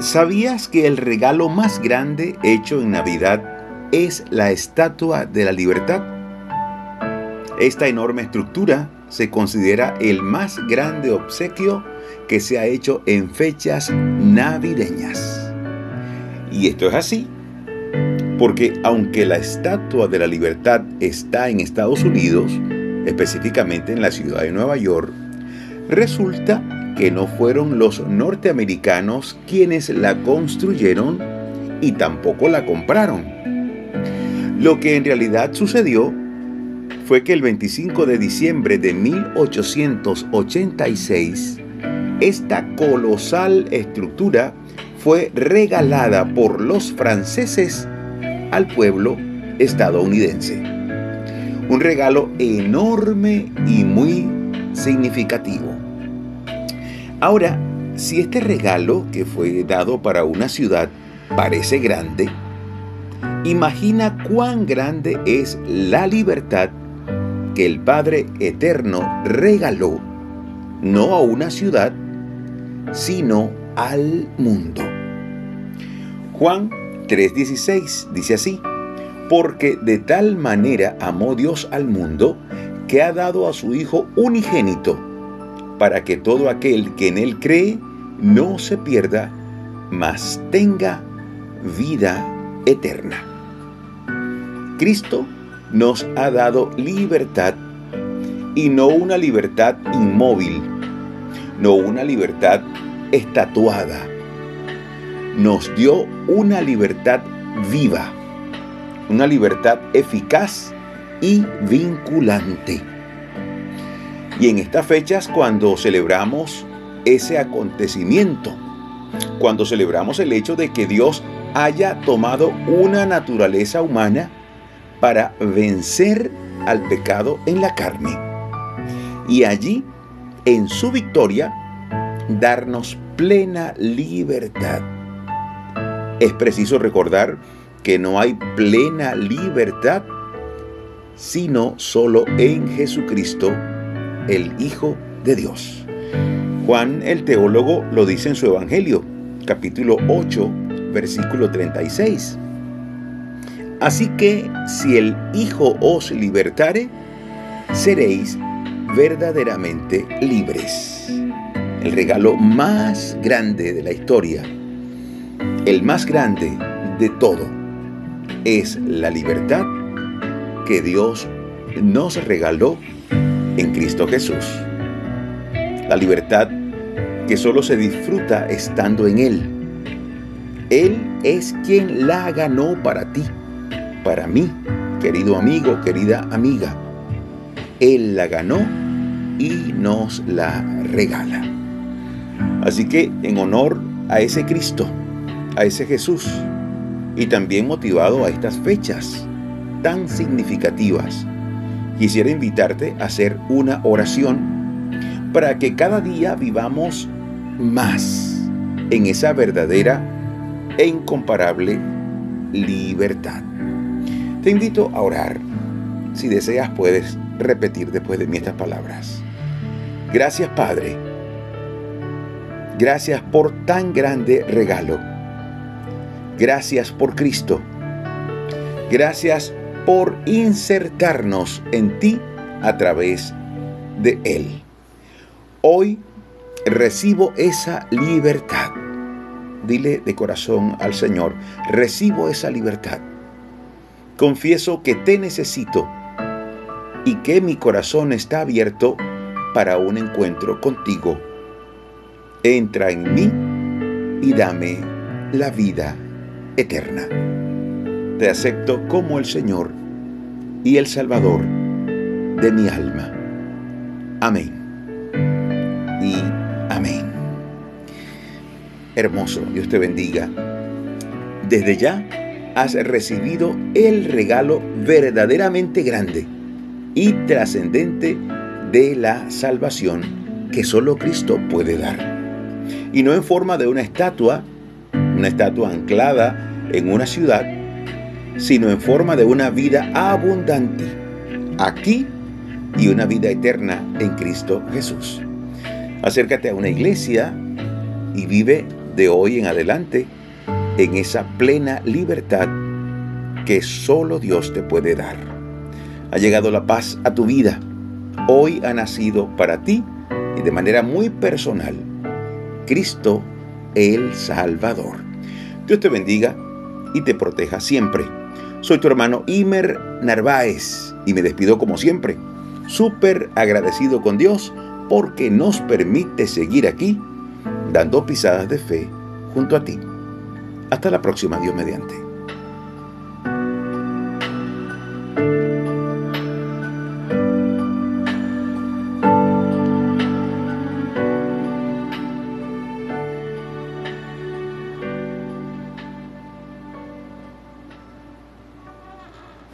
¿Sabías que el regalo más grande hecho en Navidad es la Estatua de la Libertad? Esta enorme estructura se considera el más grande obsequio que se ha hecho en fechas navideñas. Y esto es así, porque aunque la Estatua de la Libertad está en Estados Unidos, específicamente en la ciudad de Nueva York, resulta que no fueron los norteamericanos quienes la construyeron y tampoco la compraron. Lo que en realidad sucedió fue que el 25 de diciembre de 1886, esta colosal estructura fue regalada por los franceses al pueblo estadounidense. Un regalo enorme y muy significativo. Ahora, si este regalo que fue dado para una ciudad parece grande, imagina cuán grande es la libertad que el Padre Eterno regaló, no a una ciudad, sino al mundo. Juan 3:16 dice así, porque de tal manera amó Dios al mundo que ha dado a su Hijo unigénito para que todo aquel que en Él cree no se pierda, mas tenga vida eterna. Cristo nos ha dado libertad y no una libertad inmóvil, no una libertad estatuada. Nos dio una libertad viva, una libertad eficaz y vinculante. Y en estas fechas cuando celebramos ese acontecimiento, cuando celebramos el hecho de que Dios haya tomado una naturaleza humana para vencer al pecado en la carne. Y allí, en su victoria, darnos plena libertad. Es preciso recordar que no hay plena libertad sino solo en Jesucristo el Hijo de Dios. Juan el teólogo lo dice en su Evangelio, capítulo 8, versículo 36. Así que si el Hijo os libertare, seréis verdaderamente libres. El regalo más grande de la historia, el más grande de todo, es la libertad que Dios nos regaló en Cristo Jesús. La libertad que solo se disfruta estando en Él. Él es quien la ganó para ti, para mí, querido amigo, querida amiga. Él la ganó y nos la regala. Así que en honor a ese Cristo, a ese Jesús, y también motivado a estas fechas tan significativas, quisiera invitarte a hacer una oración para que cada día vivamos más en esa verdadera e incomparable libertad. Te invito a orar. Si deseas puedes repetir después de mí estas palabras. Gracias Padre. Gracias por tan grande regalo. Gracias por Cristo. Gracias por insertarnos en ti a través de Él. Hoy recibo esa libertad. Dile de corazón al Señor, recibo esa libertad. Confieso que te necesito y que mi corazón está abierto para un encuentro contigo. Entra en mí y dame la vida eterna. Te acepto como el Señor y el Salvador de mi alma. Amén. Y amén. Hermoso, Dios te bendiga. Desde ya has recibido el regalo verdaderamente grande y trascendente de la salvación que solo Cristo puede dar. Y no en forma de una estatua, una estatua anclada en una ciudad, sino en forma de una vida abundante aquí y una vida eterna en Cristo Jesús. Acércate a una iglesia y vive de hoy en adelante en esa plena libertad que solo Dios te puede dar. Ha llegado la paz a tu vida. Hoy ha nacido para ti y de manera muy personal Cristo el Salvador. Dios te bendiga y te proteja siempre. Soy tu hermano Imer Narváez y me despido como siempre, súper agradecido con Dios porque nos permite seguir aquí dando pisadas de fe junto a ti. Hasta la próxima, Dios mediante.